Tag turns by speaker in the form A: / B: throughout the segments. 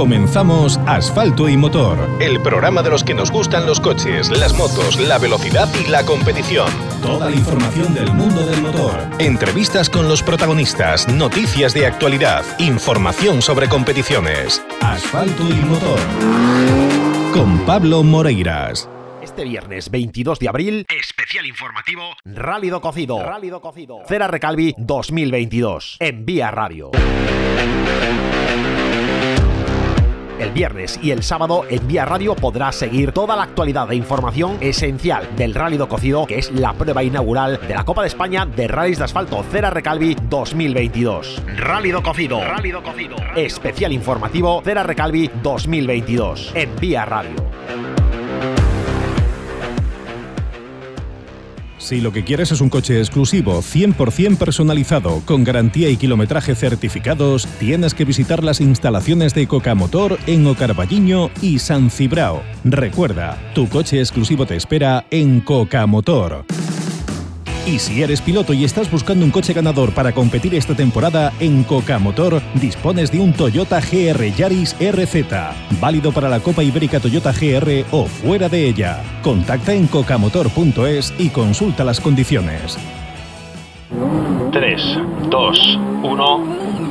A: Comenzamos Asfalto y Motor, el programa de los que nos gustan los coches, las motos, la velocidad y la competición. Toda la información del mundo del motor. Entrevistas con los protagonistas, noticias de actualidad, información sobre competiciones. Asfalto y Motor. Con Pablo Moreiras.
B: Este viernes 22 de abril, especial informativo Rálido Cocido. Rálido Cocido. Cera Recalvi 2022. En Vía Radio. El viernes y el sábado en Vía Radio podrás seguir toda la actualidad e información esencial del Rálido Cocido, que es la prueba inaugural de la Copa de España de Rallys de Asfalto Cera Recalvi 2022. Rálido Cocido. Rálido Cocido. Especial informativo Cera Recalvi 2022 en Vía Radio.
A: Si lo que quieres es un coche exclusivo, 100% personalizado, con garantía y kilometraje certificados, tienes que visitar las instalaciones de Cocamotor en Ocarballiño y San Cibrao. Recuerda, tu coche exclusivo te espera en Cocamotor. Y si eres piloto y estás buscando un coche ganador para competir esta temporada, en Coca Motor dispones de un Toyota GR Yaris RZ, válido para la Copa Ibérica Toyota GR o fuera de ella. Contacta en cocamotor.es y consulta las condiciones.
B: 3, 2, 1.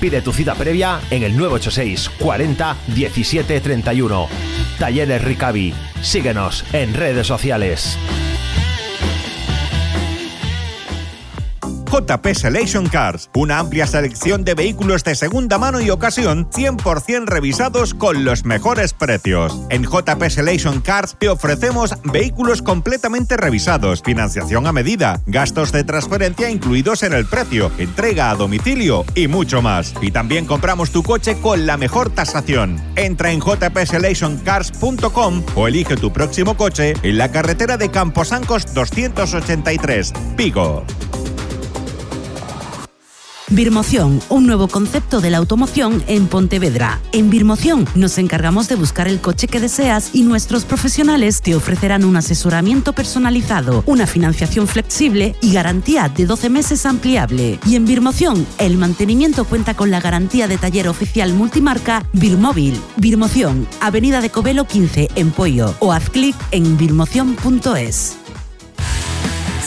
B: Pide tu cita previa en el 986 40 17 31. Talleres Ricavi. Síguenos en redes sociales.
C: JP Selection Cars, una amplia selección de vehículos de segunda mano y ocasión 100% revisados con los mejores precios. En JP Selection Cars te ofrecemos vehículos completamente revisados, financiación a medida, gastos de transferencia incluidos en el precio, entrega a domicilio y mucho más. Y también compramos tu coche con la mejor tasación. Entra en jpselectioncars.com o elige tu próximo coche en la carretera de Camposancos 283, Pico.
D: Birmoción, un nuevo concepto de la automoción en Pontevedra. En Birmoción nos encargamos de buscar el coche que deseas y nuestros profesionales te ofrecerán un asesoramiento personalizado, una financiación flexible y garantía de 12 meses ampliable. Y en Birmoción, el mantenimiento cuenta con la garantía de taller oficial multimarca Birmóvil. Birmoción, Avenida de Covelo 15 en Pollo o haz clic en birmoción.es.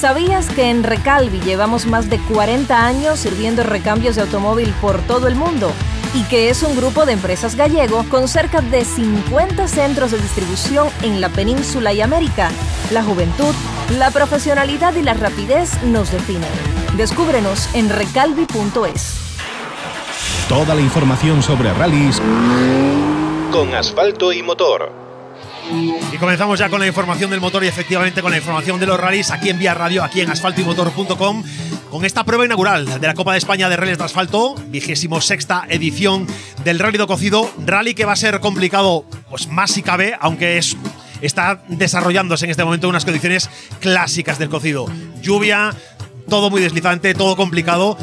E: ¿Sabías que en Recalvi llevamos más de 40 años sirviendo recambios de automóvil por todo el mundo? Y que es un grupo de empresas gallego con cerca de 50 centros de distribución en la península y América. La juventud, la profesionalidad y la rapidez nos definen. Descúbrenos en recalvi.es.
A: Toda la información sobre rallies con asfalto y motor.
F: Y comenzamos ya con la información del motor y efectivamente con la información de los rallies aquí en Vía Radio, aquí en asfaltoymotor.com, con esta prueba inaugural de la Copa de España de Rallys de Asfalto, vigésimo sexta edición del Rally do Cocido, rally que va a ser complicado, pues más si cabe, aunque es está desarrollándose en este momento unas condiciones clásicas del cocido. Lluvia, todo muy deslizante, todo complicado.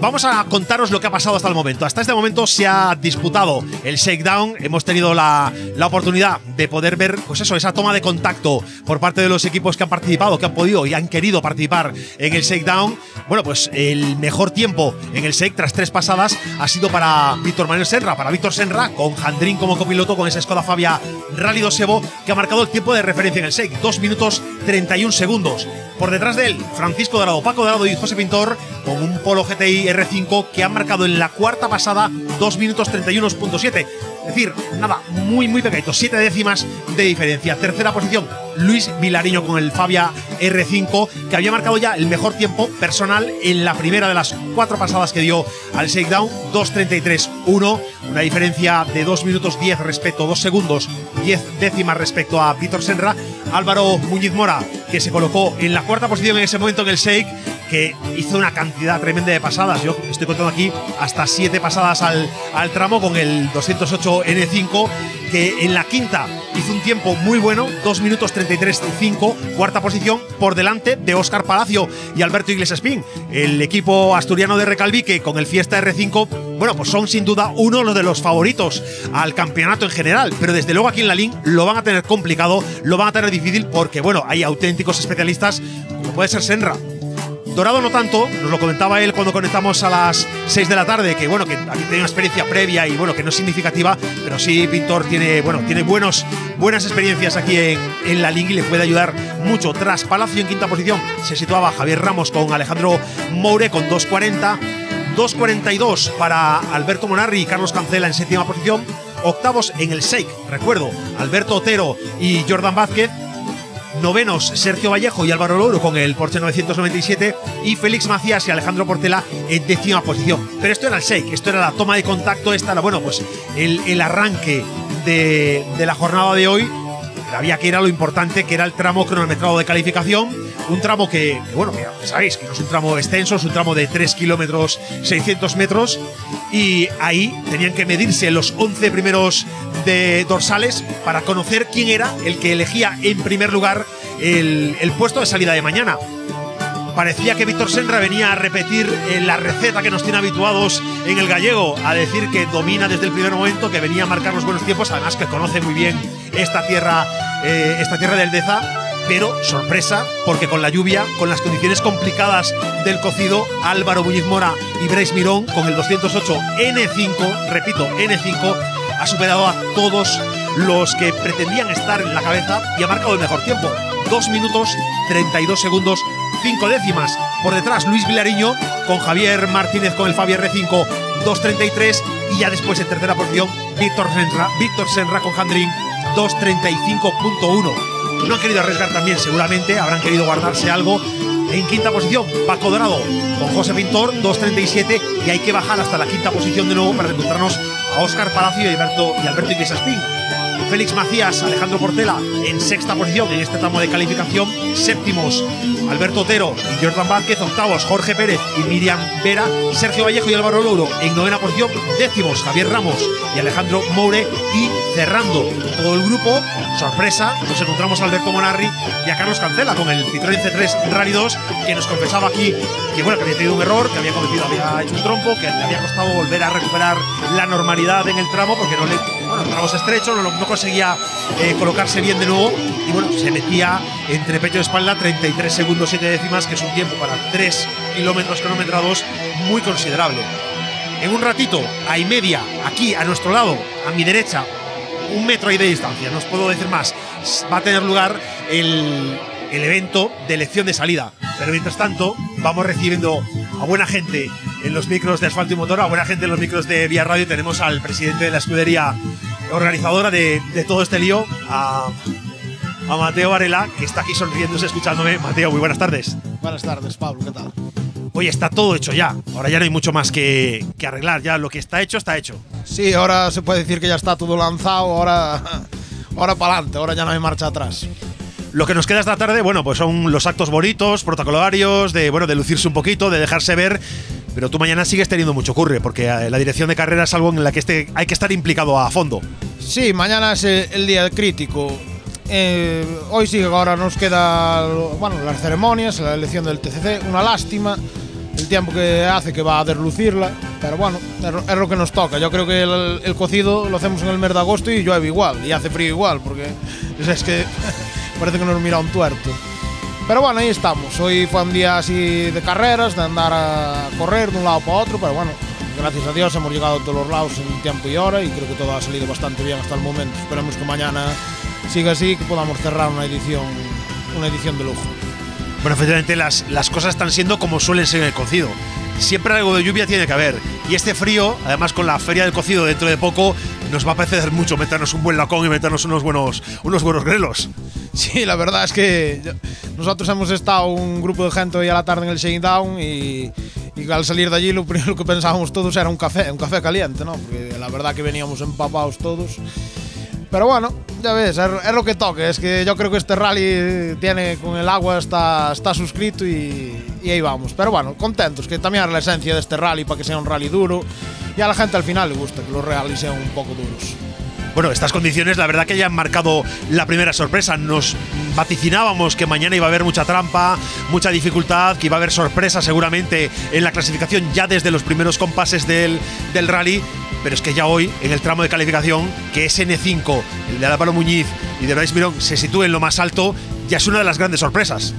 F: Vamos a contaros lo que ha pasado hasta el momento. Hasta este momento se ha disputado el shakedown. Hemos tenido la, la, oportunidad de poder ver, pues eso, esa toma de contacto por parte de los equipos que han participado, que han podido y han querido participar en el shakedown. Bueno, pues el mejor tiempo en el shake tras tres pasadas ha sido para Víctor Manuel Senra, para Víctor Senra, con Jandrín como copiloto, con esa Skoda Fabia Rally 2 Evo, que ha marcado el tiempo de referencia en el shake, 2 minutos 31 segundos. Por detrás de él, Francisco Dorado, Paco Dorado y José Pintor, con un Polo GTI R5 que han marcado en la cuarta pasada 2 minutos 31.7. Es decir, nada, muy, muy pequeñito, 7 décimas de diferencia. Tercera posición, Luis Vilariño con el Fabia R5, que había marcado ya el mejor tiempo personal en la primera de las cuatro pasadas que dio al shakedown, 2.33.1, una diferencia de 2 minutos 10 respecto, 2 segundos 10 décimas respecto a Víctor Senra. Álvaro Muñiz Mora, que se colocó en la cuarta posición en ese momento en el shake, que hizo una cantidad tremenda de pasadas. Yo estoy contando aquí hasta 7 pasadas al, al tramo con el 208 N5 que en la quinta hizo un tiempo muy bueno, 2 minutos 33-5, cuarta posición, por delante de Óscar Palacio y Alberto Iglesias Pin. El equipo asturiano de Recalvi, que con el Fiesta R5, bueno, pues son sin duda uno de los favoritos al campeonato en general, pero desde luego aquí en la LIN lo van a tener complicado, lo van a tener difícil porque, bueno, hay auténticos especialistas, como puede ser Senra, Dorado no tanto, nos lo comentaba él cuando conectamos a las 6 de la tarde, que bueno, que aquí tiene una experiencia previa y bueno, que no es significativa, pero sí Pintor tiene, bueno, tiene buenos, buenas experiencias aquí en, en la liga y le puede ayudar mucho. Tras Palacio en quinta posición se situaba Javier Ramos con Alejandro Moure con 2.40, 2.42 para Alberto Monarri y Carlos Cancela en séptima posición, octavos en el Shake, recuerdo, Alberto Otero y Jordan Vázquez, Novenos, Sergio Vallejo y Álvaro Loro con el Porsche 997 y Félix Macías y Alejandro Portela en décima posición. Pero esto era el shake, esto era la toma de contacto, esta era, bueno, pues el, el arranque de, de la jornada de hoy había que ir a lo importante, que era el tramo cronometrado de calificación. Un tramo que, bueno, que sabéis que no es un tramo extenso, es un tramo de 3 kilómetros 600 metros. Y ahí tenían que medirse los 11 primeros de dorsales para conocer quién era el que elegía en primer lugar el, el puesto de salida de mañana parecía que Víctor Senra venía a repetir eh, la receta que nos tiene habituados en el gallego, a decir que domina desde el primer momento, que venía a marcar los buenos tiempos, además que conoce muy bien esta tierra, eh, esta tierra del Deza. Pero sorpresa, porque con la lluvia, con las condiciones complicadas del cocido, Álvaro Buñiz Mora y Bryce Mirón, con el 208 N5, repito, N5, ha superado a todos los que pretendían estar en la cabeza y ha marcado el mejor tiempo. 2 minutos 32 segundos 5 décimas. Por detrás Luis Vilariño con Javier Martínez con el Fabi R5 2.33 y ya después en tercera posición Víctor Senra, Víctor Senra con Handring 2.35.1. No han querido arriesgar también seguramente, habrán querido guardarse algo. En quinta posición Paco Dorado con José Pintor 2.37 y hay que bajar hasta la quinta posición de nuevo para encontrarnos a Óscar Palacio y Alberto, y Alberto Iglesias. Félix Macías, Alejandro Portela en sexta posición en este tramo de calificación. Séptimos, Alberto Otero y Jordan Vázquez. Octavos, Jorge Pérez y Miriam Vera. Sergio Vallejo y Álvaro Louro en novena posición. Décimos, Javier Ramos y Alejandro Moure. Y cerrando todo el grupo, sorpresa, nos encontramos a Alberto Monarri y a Carlos Cancela con el Citroën C3 Rally 2, que nos confesaba aquí que, bueno, que había tenido un error, que había cometido, había hecho un trompo, que le había costado volver a recuperar la normalidad en el tramo porque no le bueno, tramos estrechos, no, conseguía eh, colocarse bien de nuevo y bueno, se metía entre pecho y espalda 33 segundos 7 décimas, que es un tiempo para 3 kilómetros cronometrados muy considerable. En un ratito, a y media, aquí a nuestro lado, a mi derecha, un metro y de distancia, no os puedo decir más, va a tener lugar el, el evento de elección de salida. Pero mientras tanto, vamos recibiendo a buena gente en los micros de asfalto y motor, a buena gente en los micros de Vía Radio. Tenemos al presidente de la escudería organizadora de, de todo este lío, a, a, Mateo Varela, que está aquí sonriéndose, escuchándome. Mateo, muy buenas tardes.
G: Buenas tardes, Pablo, ¿qué tal?
F: Oye, está todo hecho ya. Ahora ya no hay mucho más que, que arreglar. Ya lo que está hecho, está hecho.
G: Sí, ahora se puede decir que ya está todo lanzado. Ahora, ahora para adelante, ahora ya no hay marcha atrás.
F: Lo que nos queda esta tarde, bueno, pues son los actos bonitos, protocolarios, de bueno, de lucirse un poquito, de dejarse ver. Pero tú mañana sigues teniendo mucho curre, porque la dirección de carrera es algo en la que este, hay que estar implicado a fondo.
G: Sí, mañana es el, día crítico. Eh, hoy sí, ahora nos queda bueno, las ceremonias, la elección del TCC. Una lástima el tiempo que hace que va a deslucirla, pero bueno, es, lo que nos toca. Yo creo que el, el, cocido lo hacemos en el mes de agosto y llueve igual, y hace frío igual, porque es que parece que nos mira un tuerto. Pero bueno, ahí estamos. Hoy fue un día así de carreras, de andar a correr de un lado para otro, pero bueno, gracias a Dios hemos llegado a todos los lados en tiempo y hora y creo que todo ha salido bastante bien hasta el momento. Esperemos que mañana siga así que podamos cerrar una edición, una edición de lujo.
F: Bueno, efectivamente las, las cosas están siendo como suelen ser en el cocido. Siempre algo de lluvia tiene que haber. Y este frío, además con la feria del cocido dentro de poco, nos va a parecer mucho meternos un buen lacón y meternos unos buenos, unos buenos grelos.
G: Sí, la verdad es que nosotros hemos estado un grupo de gente hoy a la tarde en el Shakedown y, y al salir de allí lo primero que pensábamos todos era un café, un café caliente, ¿no? Porque la verdad que veníamos empapados todos. Pero bueno, ya ves, es, lo que toque. Es que yo creo que este rally tiene con el agua está, está suscrito y, y, ahí vamos. Pero bueno, contentos, que también es la esencia de este rally para que sea un rally duro. Y a la gente al final le gusta que los rallies sean un poco duros.
F: Bueno, estas condiciones la verdad que ya han marcado la primera sorpresa. Nos vaticinábamos que mañana iba a haber mucha trampa, mucha dificultad, que iba a haber sorpresa seguramente en la clasificación ya desde los primeros compases del, del rally. Pero es que ya hoy, en el tramo de calificación, que es N5, el de Álvaro Muñiz y de Bryce Mirón se sitúe en lo más alto, ya es una de las grandes sorpresas.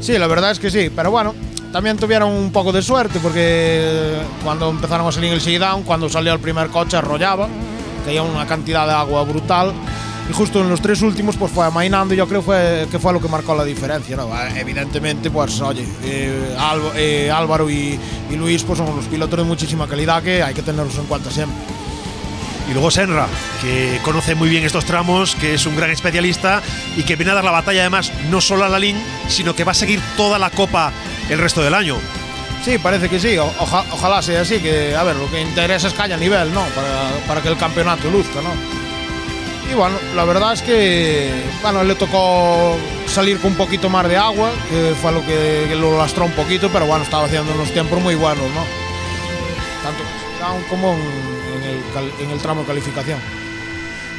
G: Sí, la verdad es que sí, pero bueno, también tuvieron un poco de suerte porque cuando empezaron a salir el down, cuando salió el primer coche arrollaba caía una cantidad de agua brutal. Y justo en los tres últimos pues fue amainando y yo creo fue, que fue lo que marcó la diferencia. ¿no? Evidentemente, pues oye, eh, eh, Álvaro y, Luis pues son unos pilotos de muchísima calidad que hay que tenerlos en cuenta siempre.
F: Y luego Senra, que conoce muy bien estos tramos, que es un gran especialista y que viene a dar la batalla además no solo a la LIN, sino que va a seguir toda la copa el resto del año.
G: Sí, parece que sí. ojalá sea así, que a ver, lo que interesa es que haya nivel, ¿no? Para, que el campeonato luzca, ¿no? Y bueno, la verdad es que, bueno, le tocó salir con un poquito más de agua, que fue lo que, lo lastró un poquito, pero bueno, estaba haciendo unos tiempos muy buenos, ¿no? Tanto como en el tramo de calificación.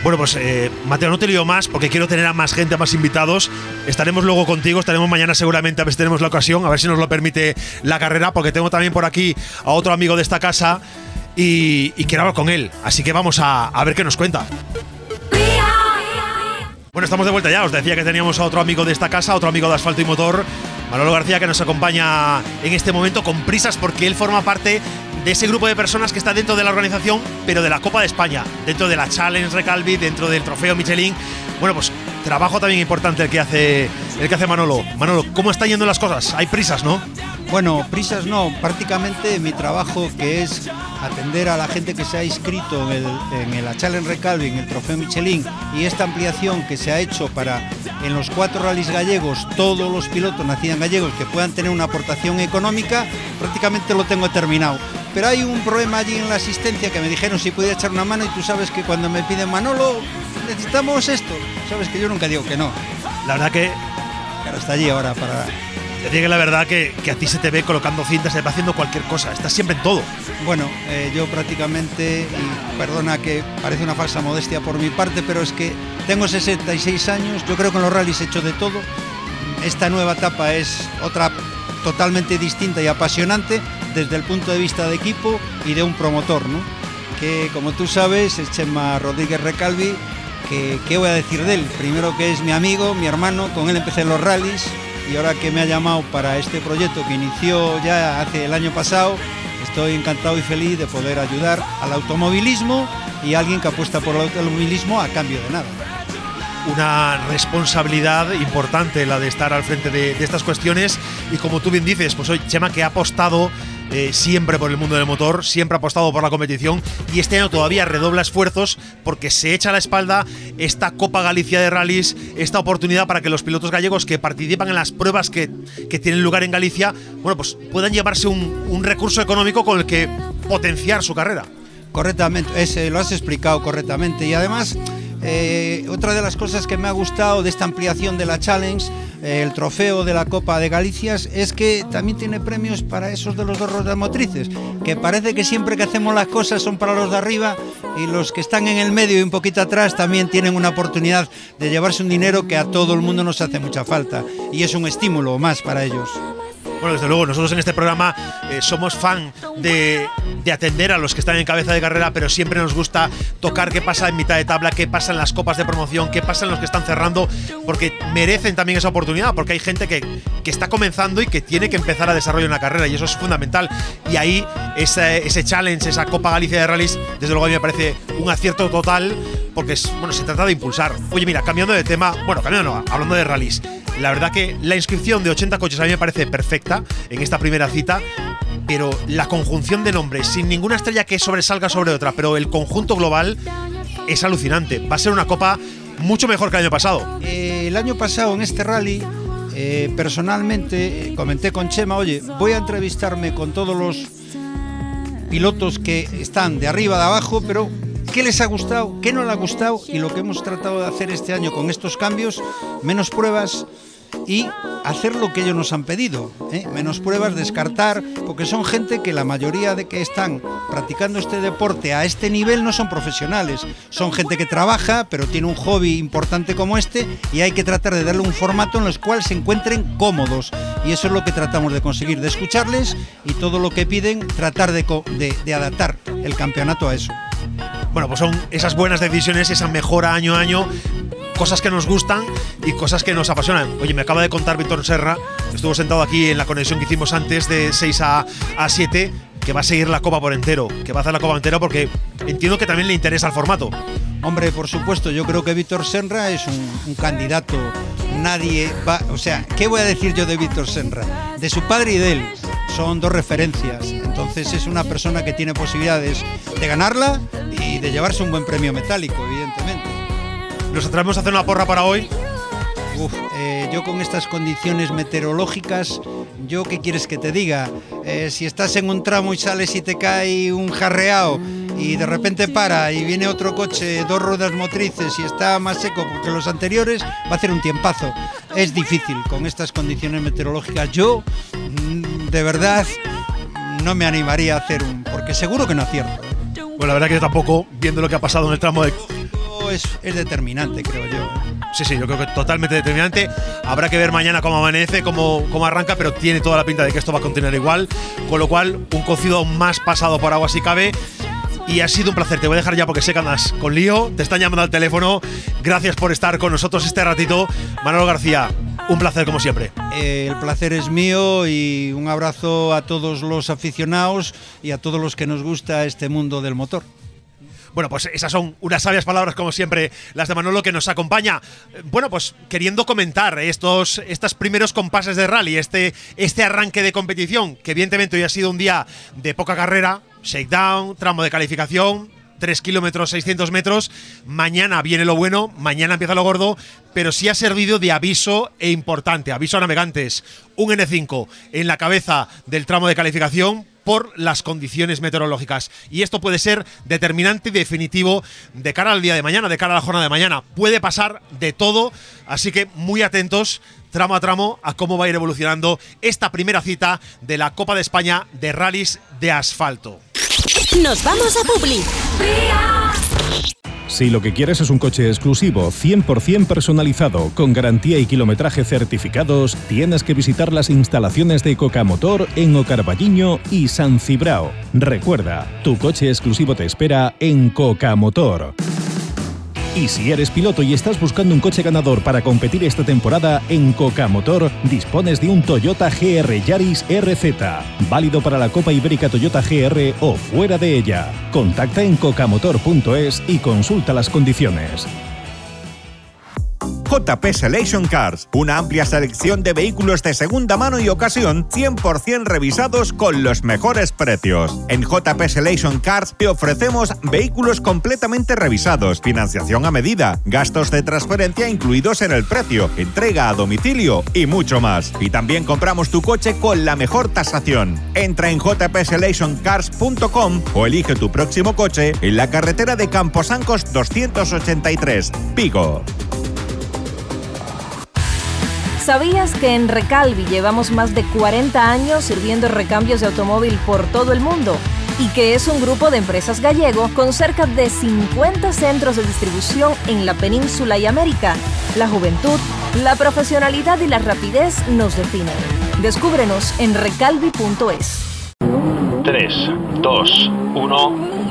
F: Bueno, pues eh, Mateo, no te lío más porque quiero tener a más gente, a más invitados. Estaremos luego contigo, estaremos mañana seguramente a ver si tenemos la ocasión, a ver si nos lo permite la carrera, porque tengo también por aquí a otro amigo de esta casa y, quiero hablar con él. Así que vamos a, a ver qué nos cuenta. Bueno, estamos de vuelta ya. Os decía que teníamos a otro amigo de esta casa, otro amigo de Asfalto y Motor, Manolo García, que nos acompaña en este momento con prisas porque él forma parte de ese grupo de personas que está dentro de la organización, pero de la Copa de España, dentro de la Challenge Recalvi, dentro del Trofeo Michelin. Bueno, pues trabajo también importante el que hace el que hace Manolo. Manolo, ¿cómo están yendo las cosas? Hay prisas, ¿no?
H: Bueno, prisas no, prácticamente mi trabajo que es atender a la gente que se ha inscrito en el, en Challenge Recalvi, en el Trofeo Michelin y esta ampliación que se ha hecho para en los cuatro rallies gallegos todos los pilotos nacidos gallegos que puedan tener una aportación económica, prácticamente lo tengo terminado pero hay un problema allí en la asistencia que me dijeron si podía echar una mano y tú sabes que cuando me piden Manolo, necesitamos esto. Sabes que yo nunca digo que no.
F: La verdad que...
H: Claro, está allí ahora para...
F: Te digo la verdad que, a ti se te ve colocando cintas, se te va haciendo cualquier cosa, estás siempre en todo.
H: Bueno, eh, yo prácticamente, y perdona que parece una falsa modestia por mi parte, pero es que tengo 66 años, yo creo que en los rallies he hecho de todo. Esta nueva etapa es otra totalmente distinta y apasionante desde el punto de vista de equipo y de un promotor, ¿no? que como tú sabes es Chema Rodríguez Recalvi, que qué voy a decir de él, primero que es mi amigo, mi hermano, con él empecé los rallies y ahora que me ha llamado para este proyecto que inició ya hace el año pasado, estoy encantado y feliz de poder ayudar al automovilismo y a alguien que apuesta por el automovilismo a cambio de nada
F: una responsabilidad importante la de estar al frente de, estas cuestiones y como tú bien dices, pues hoy Chema que ha apostado eh, siempre por el mundo del motor, siempre ha apostado por la competición y este año todavía redobla esfuerzos porque se echa a la espalda esta Copa Galicia de Rallys, esta oportunidad para que los pilotos gallegos que participan en las pruebas que, tienen lugar en Galicia, bueno, pues puedan llevarse un, recurso económico con el que potenciar su carrera.
H: Correctamente, ese, lo has explicado correctamente y además eh, otra de las cosas que me ha gustado de esta ampliación de la Challenge, eh, el trofeo de la Copa de Galicias, es que también tiene premios para esos de los dos ruedas motrices, que parece que siempre que hacemos las cosas son para los de arriba y los que están en el medio y un poquito atrás también tienen una oportunidad de llevarse un dinero que a todo el mundo nos hace mucha falta y es un estímulo más para ellos.
F: Bueno, desde luego, nosotros en este programa eh, somos fan de, atender a los que están en cabeza de carrera, pero siempre nos gusta tocar qué pasa en mitad de tabla, qué pasa en las copas de promoción, qué pasa en los que están cerrando, porque merecen también esa oportunidad, porque hay gente que, está comenzando y que tiene que empezar a desarrollar una carrera, y eso es fundamental. Y ahí ese, challenge, esa Copa Galicia de Rallys, desde luego a mí me parece un acierto total, porque es, bueno, se trata de impulsar. Oye, mira, cambiando de tema, bueno, cambiando no, hablando de rallies. La verdad que la inscripción de 80 coches a mí me parece perfecta en esta primera cita, pero la conjunción de nombres, sin ninguna estrella que sobresalga sobre otra, pero el conjunto global es alucinante. Va a ser una copa mucho mejor que el año pasado.
H: Eh, el año pasado en este rally, eh, personalmente, eh, comenté con Chema, oye, voy a entrevistarme con todos los pilotos que están de arriba, de abajo, pero ¿Qué les ha gustado? ¿Qué no les ha gustado? Y lo que hemos tratado de hacer este año con estos cambios, menos pruebas, y hacer lo que ellos nos han pedido. ¿eh? Menos pruebas, descartar, porque son gente que la mayoría de que están practicando este deporte a este nivel no son profesionales. Son gente que trabaja, pero tiene un hobby importante como este y hay que tratar de darle un formato en el cual se encuentren cómodos. Y eso es lo que tratamos de conseguir, de escucharles y todo lo que piden, tratar de, de adaptar el campeonato a eso.
F: Bueno, pues son esas buenas decisiones, esa mejora año a año cosas que nos gustan y cosas que nos apasionan. Oye, me acaba de contar Víctor Serra, estuvo sentado aquí en la conexión que hicimos antes de 6 a, a 7, que va a seguir la Copa por entero, que va a hacer la Copa entero porque entiendo que también le interesa el formato.
H: Hombre, por supuesto, yo creo que Víctor Senra es un, candidato. Nadie va. O sea, ¿qué voy a decir yo de Víctor Senra? De su padre y de él. Son dos referencias. Entonces es una persona que tiene posibilidades de ganarla y de llevarse un buen premio metálico, evidentemente.
F: Nos atrevemos a hacer una porra para hoy.
H: Uf, eh, yo con estas condiciones meteorológicas, ¿yo qué quieres que te diga? Eh, si estás en un tramo y sales y te cae un jarreado y de repente para y viene otro coche, dos ruedas motrices y está más seco que los anteriores, va a hacer un tiempazo. Es difícil con estas condiciones meteorológicas. Yo, mm, de verdad, no me animaría a hacer un... porque seguro que no acierto.
F: Bueno, la verdad que yo tampoco, viendo lo que ha pasado en el tramo de
H: es, determinante, creo yo.
F: Sí, sí, yo creo que totalmente determinante. Habrá que ver mañana cómo amanece, cómo, cómo arranca, pero tiene toda la pinta de que esto va a continuar igual. Con lo cual, un cocido más pasado por agua si cabe. Y ha sido un placer. Te voy a dejar ya porque sé que andas con lío. Te están llamando al teléfono. Gracias por estar con nosotros este ratito. Manolo García, un placer como siempre.
H: Eh, el placer es mío y un abrazo a todos los aficionados y a todos los que nos gusta este mundo del motor.
F: Bueno, pues esas son unas sabias palabras, como siempre, las de Manolo que nos acompaña. Bueno, pues queriendo comentar estos, estos primeros compases de rally, este, este arranque de competición, que evidentemente hoy ha sido un día de poca carrera, shakedown, tramo de calificación, 3 kilómetros, 600 metros. Mañana viene lo bueno, mañana empieza lo gordo, pero sí ha servido de aviso e importante, aviso a navegantes. Un N5 en la cabeza del tramo de calificación por las condiciones meteorológicas. Y esto puede ser determinante y definitivo de cara al día de mañana, de cara a la jornada de mañana. Puede pasar de todo, así que muy atentos tramo a tramo a cómo va a ir evolucionando esta primera cita de la Copa de España de rallies de asfalto.
I: Nos vamos a Publi.
A: Si lo que quieres es un coche exclusivo, 100% personalizado, con garantía y kilometraje certificados, tienes que visitar las instalaciones de Coca Motor en Ocarballiño y San Cibrao. Recuerda, tu coche exclusivo te espera en Coca Motor. Y si eres piloto y estás buscando un coche ganador para competir esta temporada, en Coca Motor dispones de un Toyota GR Yaris RZ, válido para la Copa Ibérica Toyota GR o fuera de ella. Contacta en cocamotor.es y consulta las condiciones.
C: JP Selection Cars, una amplia selección de vehículos de segunda mano y ocasión 100% revisados con los mejores precios. En JP Selection Cars te ofrecemos vehículos completamente revisados, financiación a medida, gastos de transferencia incluidos en el precio, entrega a domicilio y mucho más. Y también compramos tu coche con la mejor tasación. Entra en jpselectioncars.com o elige tu próximo coche en la carretera de Camposancos 283, Pico.
E: ¿Sabías que en Recalvi llevamos más de 40 años sirviendo recambios de automóvil por todo el mundo? Y que es un grupo de empresas gallego con cerca de 50 centros de distribución en la península y América. La juventud, la profesionalidad y la rapidez nos definen. Descúbrenos en recalvi.es.
J: 3, 2, 1.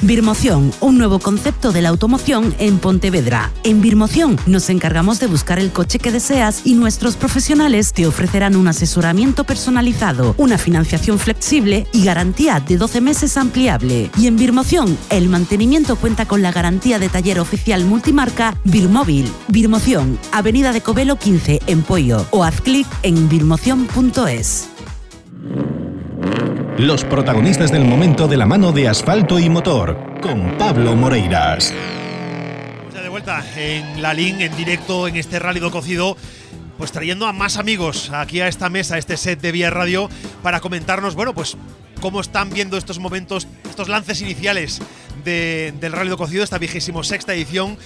D: Birmoción, un nuevo concepto de la automoción en Pontevedra. En Birmoción nos encargamos de buscar el coche que deseas y nuestros profesionales te ofrecerán un asesoramiento personalizado, una financiación flexible y garantía de 12 meses ampliable. Y en Birmoción, el mantenimiento cuenta con la garantía de taller oficial multimarca Birmóvil. Birmoción, Avenida de Covelo 15 en Pollo o haz clic en birmoción.es.
A: Los protagonistas del momento de la mano de asfalto y motor, con Pablo Moreiras.
F: Ya de vuelta en la LIN, en directo, en este rálido cocido, pues trayendo a más amigos aquí a esta mesa, a este set de Vía Radio, para comentarnos, bueno, pues cómo están viendo estos momentos, estos lances iniciales del rálido cocido, esta vigésimo sexta edición.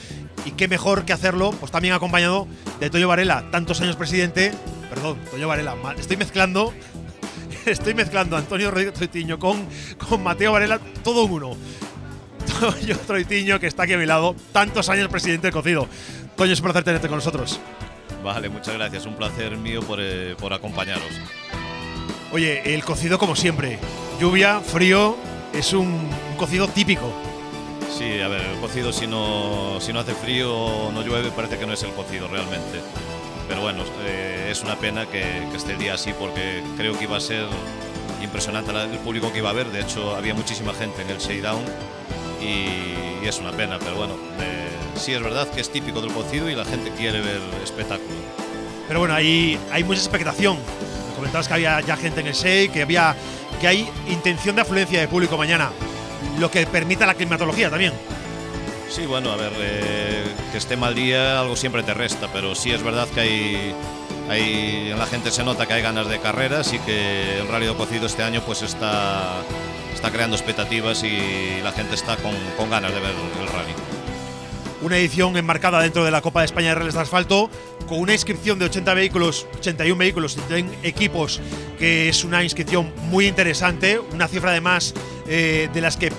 F: Y qué mejor que hacerlo, pues también acompañado de Toyo Varela, tantos años presidente. Perdón, Toyo Varela, estoy mezclando estoy mezclando a Antonio Rodríguez Troitiño con, con Mateo Varela, todo uno. Toño Troitiño, que está aquí a mi lado, tantos años presidente del cocido. Toño, es un placer tenerte con nosotros.
K: Vale, muchas gracias. Un placer mío por, eh, por acompañaros.
F: Oye, el cocido como siempre. Lluvia, frío, es un, cocido típico.
K: Sí, a ver, el cocido si no, si no hace frío o no llueve parece que no es el cocido realmente pero bueno, eh, es una pena que, que, esté el día así porque creo que iba a ser impresionante el público que iba a ver. De hecho, había muchísima gente en el Shakedown y, y es una pena, pero bueno, eh, sí es verdad que es típico del cocido y la gente quiere ver espectáculo.
F: Pero bueno, hay, hay mucha expectación. Me comentabas que había ya gente en el Shake, que, había, que hay intención de afluencia de público mañana, lo que permita la climatología también.
K: Sí, bueno, a ver, eh, que esté mal día algo siempre te resta, pero sí es verdad que hay, hay, en la gente se nota que hay ganas de carreras y que el Rally de Cocido este año pues está, está creando expectativas y la gente está con, con ganas de ver el rally.
F: Una edición enmarcada dentro de la Copa de España de Rallys de Asfalto, con una inscripción de 80 vehículos, 81 vehículos en equipos, que es una inscripción muy interesante, una cifra además eh, de las que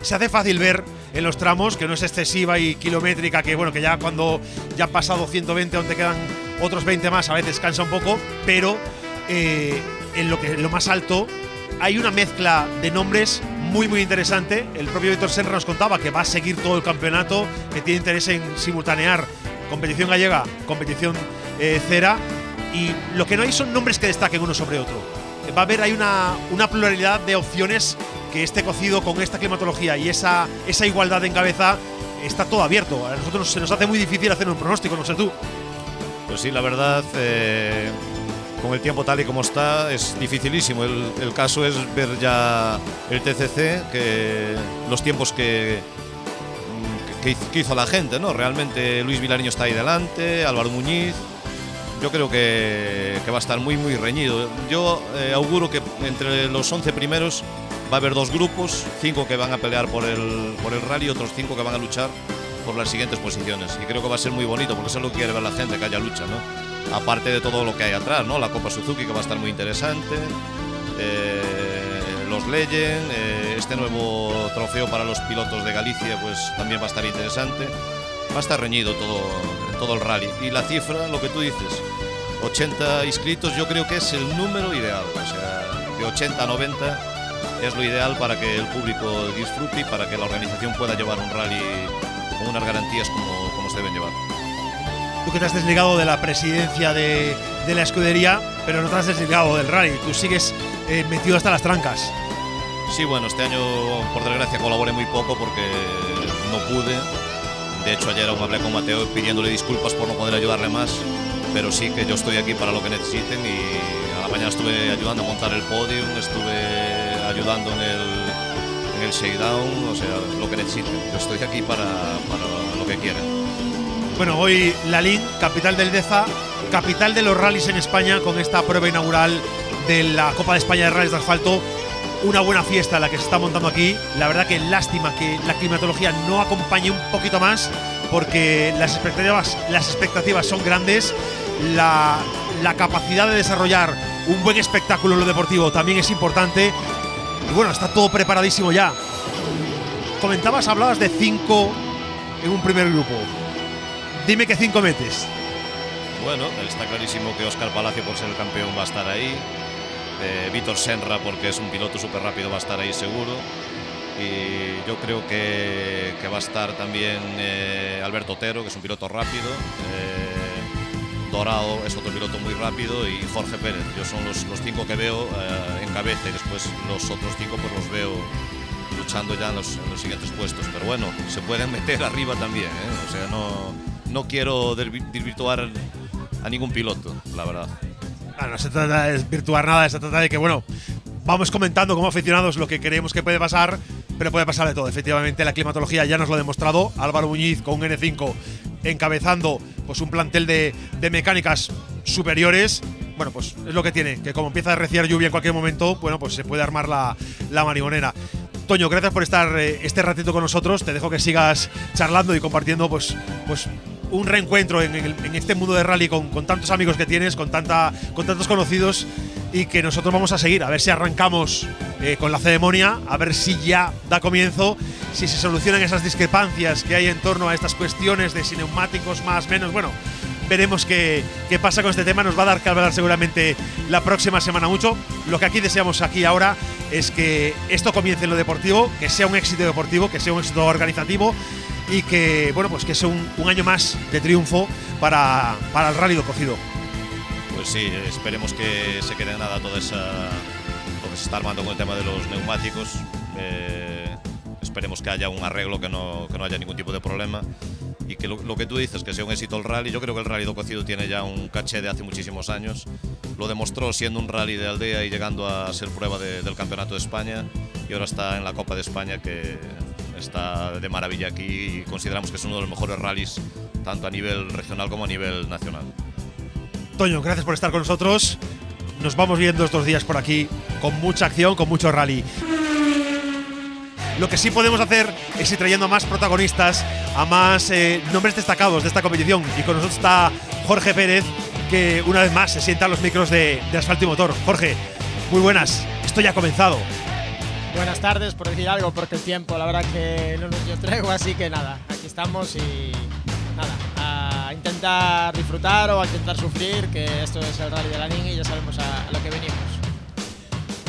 F: se hace fácil ver en los tramos, que no es excesiva y kilométrica, que bueno, que ya cuando ya han pasado 120, donde quedan otros 20 más, a veces cansa un poco, pero eh, en lo, que, lo más alto hay una mezcla de nombres muy muy interesante. El propio Víctor Serra nos contaba que va a seguir todo el campeonato, que tiene interés en simultanear competición gallega, competición eh, cera, y lo que no hay son nombres que destaquen uno sobre otro. Va a haber hay una, una pluralidad de opciones que este cocido con esta climatología y esa, esa igualdad en cabeza está todo abierto. A nosotros se nos hace muy difícil hacer un pronóstico, no sé tú.
K: Pues sí, la verdad, eh, con el tiempo tal y como está, es dificilísimo. El, el, caso es ver ya el TCC, que los tiempos que, que, hizo la gente, ¿no? Realmente Luis Vilariño está ahí delante, Álvaro Muñiz, yo creo que, va a estar muy, muy reñido. Yo eh, auguro que entre los 11 primeros va a haber dos grupos, cinco que van a pelear por el, por el rally y otros cinco que van a luchar por las siguientes posiciones. Y creo que va a ser muy bonito porque eso es lo que quiere ver la gente, que haya lucha, ¿no? Aparte de todo lo que hay atrás, ¿no? La Copa Suzuki que va a estar muy interesante, eh, los Legend, eh, este nuevo trofeo para los pilotos de Galicia, pues también va a estar interesante. Va a estar reñido todo, todo el rally. Y la cifra, lo que tú dices, 80 inscritos, yo creo que es el número ideal. O sea, de 80 a 90 es lo ideal para que el público disfrute y para que la organización pueda llevar un rally con unas garantías como, como se deben llevar.
F: Tú que te has desligado de la presidencia de, de la escudería, pero no te has desligado del rally, tú sigues eh, metido hasta las trancas.
K: Sí, bueno, este año por desgracia colaboré muy poco porque no pude. De hecho, ayer aún hablé con Mateo pidiéndole disculpas por no poder ayudarle más, pero sí que yo estoy aquí para lo que necesiten y a la mañana estuve ayudando a montar el podium, estuve ayudando en el, en el shakedown, o sea, lo que necesiten. Yo estoy aquí para, para lo que quieran.
F: Bueno, hoy Lalín, capital del Deza, capital de los rallies en España, con esta prueba inaugural de la Copa de España de Rallys de Asfalto. Una buena fiesta la que se está montando aquí. La verdad que lástima que la climatología no acompañe un poquito más, porque las expectativas, las expectativas son grandes. La, la capacidad de desarrollar un buen espectáculo en lo deportivo también es importante y bueno, está todo preparadísimo ya. Comentabas, hablabas de cinco en un primer grupo. Dime qué cinco metes.
K: Bueno, está clarísimo que Oscar Palacio, por ser el campeón, va a estar ahí. Eh, Víctor Senra, porque es un piloto súper rápido, va a estar ahí seguro. y yo creo que, va a estar también eh, Alberto Otero, que es un piloto rápido. eh, Dorado es otro piloto muy rápido y Jorge Pérez. Yo son los, cinco que veo eh, en cabeza y después los otros cinco pues los veo luchando ya en los, en los siguientes puestos. Pero bueno, se pueden meter arriba también. ¿eh? O sea, no, no quiero desvi- desvirtuar a ningún piloto, la verdad.
F: Ah, no se trata de desvirtuar nada, se trata de que, bueno, vamos comentando como aficionados lo que creemos que puede pasar, pero puede pasar de todo. Efectivamente, la climatología ya nos lo ha demostrado. Álvaro Muñiz con un N5 encabezando pues, un plantel de, de mecánicas superiores. Bueno, pues es lo que tiene, que como empieza a reciar lluvia en cualquier momento, bueno, pues se puede armar la, la marimonera. Toño, gracias por estar eh, este ratito con nosotros. Te dejo que sigas charlando y compartiendo pues, pues un reencuentro en, este mundo de rally con, tantos amigos que tienes, con, tanta, con tantos conocidos y que nosotros vamos a seguir, a ver si arrancamos eh, con la ceremonia, a ver si ya da comienzo, si se solucionan esas discrepancias que hay en torno a estas cuestiones de neumáticos más, menos, bueno. Veremos qué, qué pasa con este tema. Nos va a dar que hablar seguramente la próxima semana mucho. Lo que aquí deseamos aquí ahora es que esto comience en lo deportivo, que sea un éxito deportivo, que sea un éxito organizativo y que bueno pues que sea un, un año más de triunfo para, para el Rally do Cocido.
K: Pues sí, esperemos que se quede nada toda esa lo que se está armando con el tema de los neumáticos. Eh, esperemos que haya un arreglo, que no, que no haya ningún tipo de problema y que lo, lo que tú dices, que sea un éxito el rally. Yo creo que el rally do Cocido tiene ya un caché de hace muchísimos años. Lo demostró siendo un rally de aldea y llegando a ser prueba de- del Campeonato de España y ahora está en la Copa de España que está de maravilla aquí y consideramos que es uno de los mejores rallies tanto a nivel regional como a nivel nacional.
F: Toño, gracias por estar con nosotros. Nos vamos viendo estos días por aquí con mucha acción, con mucho rally. Lo que sí podemos hacer es ir trayendo a más protagonistas, a más eh, nombres destacados de esta competición. Y con nosotros está Jorge Pérez, que una vez más se sienta a los micros de, de Asfalto y Motor. Jorge, muy buenas. Esto ya ha comenzado.
L: Buenas tardes, por decir algo, porque el tiempo, la verdad que no nos dio tregua, así que nada, aquí estamos y nada, a intentar disfrutar o a intentar sufrir, que esto es el rally de la niña y ya sabemos a, a lo que venimos.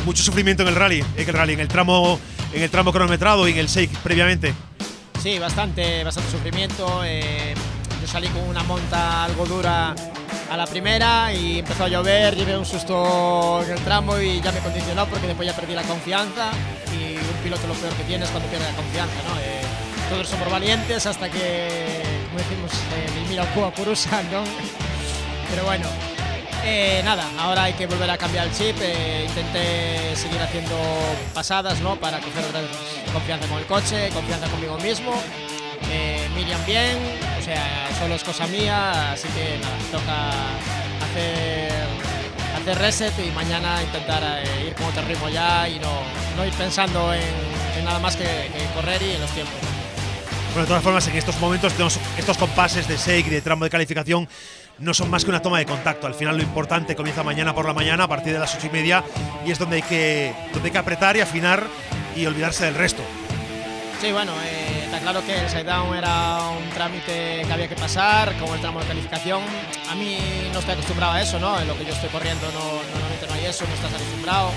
F: Mucho sufrimiento en el rally, en el rally, en el tramo, en el tramo cronometrado y en el shake previamente.
L: Sí, bastante, bastante sufrimiento. eh, yo salí con una monta algo dura a la primera y empezó a llover, llevé un susto en el tramo y ya me condicionó porque después ya perdí la confianza y un piloto lo peor que tiene es cuando pierde la confianza, ¿no? Eh, todos somos valientes hasta que, como decimos, eh, mira el cubo Curusa, ¿no? Pero bueno, eh, nada, ahora hay que volver a cambiar el chip. eh, intenté seguir haciendo pasadas, ¿no? Para coger otra confianza con el coche, confianza conmigo mismo. Eh, Miriam bien, sea, solo es cosa mía, así que nada, toca hacer, hacer reset y mañana intentar eh, ir con otro ritmo ya y no, no ir pensando en, en nada más que, que correr y en los tiempos.
F: Bueno, de todas formas, en estos momentos, tenemos estos compases de shake, de tramo de calificación, no son más que una toma de contacto. Al final, lo importante comienza mañana por la mañana, a partir de las ocho y media, y es donde hay que, donde hay que apretar y afinar y olvidarse del resto.
L: Sí, bueno, eh, claro que el side-down era un trámite que había que pasar, como el tramo de calificación. A mí no estoy acostumbrado a eso, ¿no? En lo que yo estoy corriendo no, normalmente no hay eso, no estás acostumbrado.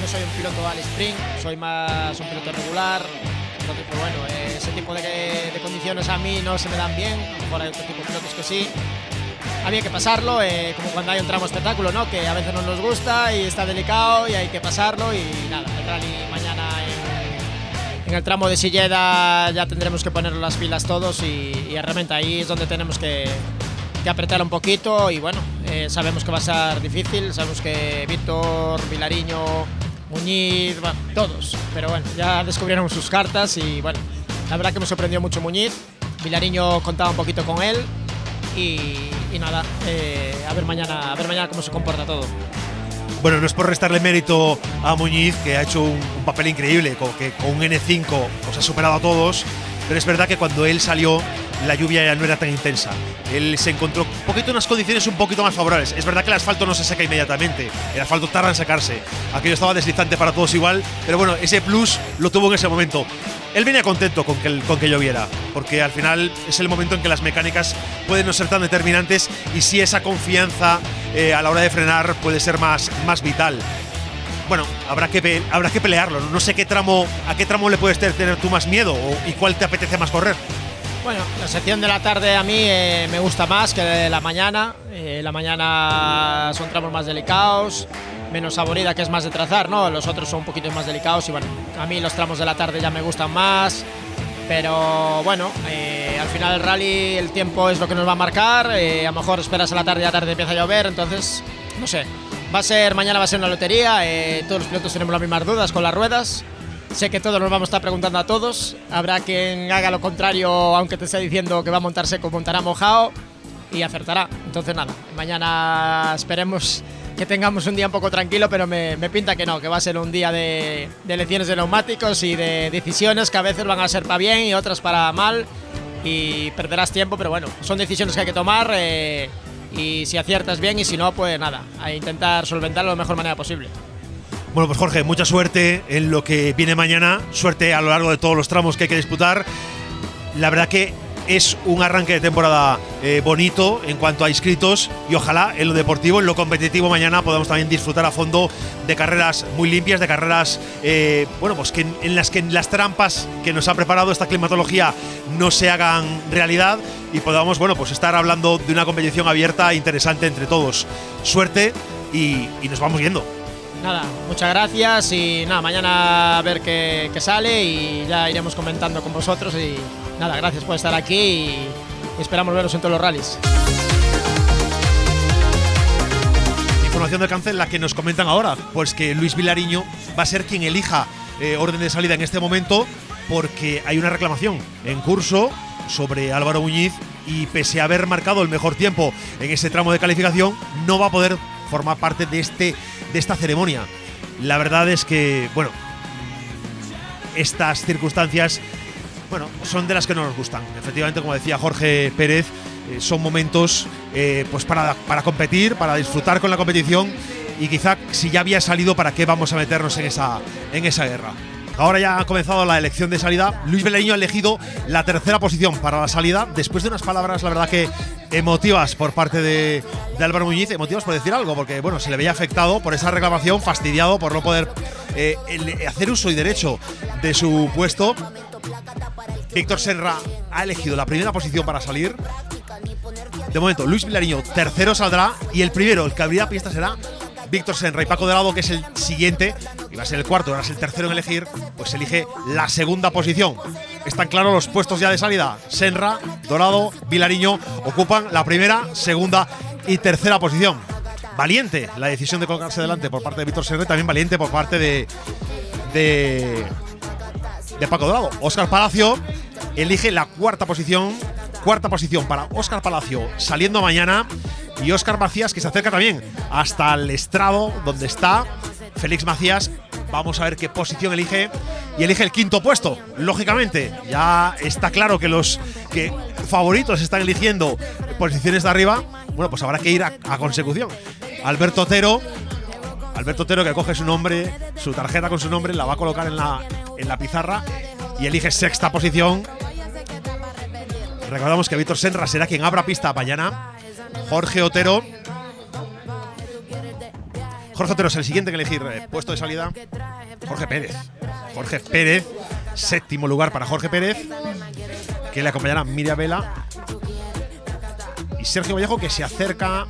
L: No soy un piloto al sprint, soy más un piloto regular. Entonces, pues bueno, ese tipo de, de condiciones a mí no se me dan bien. A lo mejor hay otro tipo de pilotos que sí. Había que pasarlo, eh, como cuando hay un tramo espectáculo, ¿no? Que a veces no nos gusta y está delicado y hay que pasarlo y nada, el rally mañana en, el tramo de Silleda ya tendremos que poner las pilas todos y, y realmente ahí es donde tenemos que, que apretar un poquito y bueno, eh, sabemos que va a ser difícil, sabemos que Víctor, Vilariño, Muñiz, bueno, todos, pero bueno, ya descubrieron sus cartas y bueno, la verdad que me sorprendió mucho Muñiz, Vilariño contaba un poquito con él y, y nada, eh, a ver mañana, a ver mañana cómo se comporta todo.
F: Bueno, no es por restarle mérito a Muñiz, que ha hecho un, papel increíble, con, que con un N5 os ha superado a todos, pero es verdad que cuando él salió la lluvia ya no era tan intensa. Él se encontró un poquito unas condiciones un poquito más favorables. Es verdad que el asfalto no se seca inmediatamente, el asfalto tarda en secarse. Aquello estaba deslizante para todos igual, pero bueno, ese plus lo tuvo en ese momento. Él venía contento con que, con que lloviera, porque al final es el momento en que las mecánicas pueden no ser tan determinantes y si esa confianza eh, a la hora de frenar puede ser más, más vital. bueno, habrá que, habrá que pelearlo. No sé qué tramo, a qué tramo le puedes tener tú más miedo y cuál te apetece más correr.
L: Bueno, la sección de la tarde a mí eh, me gusta más que la mañana. Eh, la mañana son tramos más delicados, menos aburrida que es más de trazar, ¿no? Los otros son un poquito más delicados y bueno, a mí los tramos de la tarde ya me gustan más. Pero bueno, eh, al final el rally el tiempo es lo que nos va a marcar. a lo mejor esperas a la tarde y a la tarde empieza a llover, entonces no sé. Va a ser, mañana va a ser una lotería. todos los pilotos tenemos las mismas dudas con las ruedas. Sé que todos nos vamos a estar preguntando a todos. Habrá quien haga lo contrario, aunque te esté diciendo que va a montar seco, montará mojado y acertará. Entonces nada, mañana esperemos que tengamos un día un poco tranquilo, pero me, pinta que no, que va a ser un día de, de, lecciones de neumáticos y de decisiones que a veces van a ser para bien y otras para mal y perderás tiempo, pero bueno, son decisiones que hay que tomar eh, y si aciertas bien y si no, pues nada, a intentar solventarlo de la mejor manera posible.
F: Bueno, pues Jorge, mucha suerte en lo que viene mañana, suerte a lo largo de todos los tramos que hay que disputar. La verdad que es un arranque de temporada eh, bonito en cuanto a inscritos y ojalá en lo deportivo, en lo competitivo mañana podamos también disfrutar a fondo de carreras muy limpias, de carreras, eh, bueno, pues que en, las que las trampas que nos ha preparado esta climatología no se hagan realidad y podamos, bueno, pues estar hablando de una competición abierta e interesante entre todos. Suerte y nos vamos viendo
L: nada, muchas gracias y nada, mañana a ver qué, sale y ya iremos comentando con vosotros y nada, gracias por estar aquí y, esperamos veros en todos los rallies.
F: Información de cancel la que nos comentan ahora, pues que Luis Vilariño va a ser quien elija eh, orden de salida en este momento porque hay una reclamación en curso sobre Álvaro Muñiz y pese a haber marcado el mejor tiempo en ese tramo de calificación, no va a poder formar parte de este de esta ceremonia. La verdad es que, bueno, estas circunstancias, bueno, son de las que no nos gustan. Efectivamente, como decía Jorge Pérez, eh, son momentos eh, pues para, para competir, para disfrutar con la competición y quizá si ya había salido, ¿para qué vamos a meternos en esa, en esa guerra? Ahora ya ha comenzado la elección de salida. Luis Beleño ha elegido la tercera posición para la salida, después de unas palabras, la verdad que emotivas por parte de, Álvaro Muñiz, emotivas por decir algo, porque bueno, se le veía afectado por esa reclamación, fastidiado por no poder eh, hacer uso y derecho de su puesto. Víctor Serra ha elegido la primera posición para salir. De momento, Luis Vilariño tercero saldrá y el primero, el que abrirá pista será Víctor Senra y Paco Delado, que es el siguiente, iba a ser el cuarto, ahora es el tercero en elegir, pues elige la segunda posición. Están claros los puestos ya de salida. Senra, Dorado, Vilariño ocupan la primera, segunda y tercera posición. Valiente la decisión de colocarse delante por parte de Víctor Senra también valiente por parte de, de, de Paco Dorado. Oscar Palacio elige la cuarta posición. Cuarta posición para Oscar Palacio saliendo mañana y Óscar Macías que se acerca también hasta el estrado donde está Félix Macías. Vamos a ver qué posición elige y elige el quinto puesto. Lógicamente, ya está claro que los que favoritos están eligiendo posiciones de arriba. Bueno, pues habrá que ir a, consecución. Alberto Otero, Alberto Otero que coge su nombre, su tarjeta con su nombre, la va a colocar en la, en la pizarra y elige sexta posición. Recordamos que Víctor Senra será quien abra pista mañana Jorge Otero. Jorge Otero es el siguiente que elegir eh, puesto de salida. Jorge Pérez. Jorge Pérez, séptimo lugar para Jorge Pérez, que le acompañará Miriam Vela. Y Sergio Vallejo que se acerca.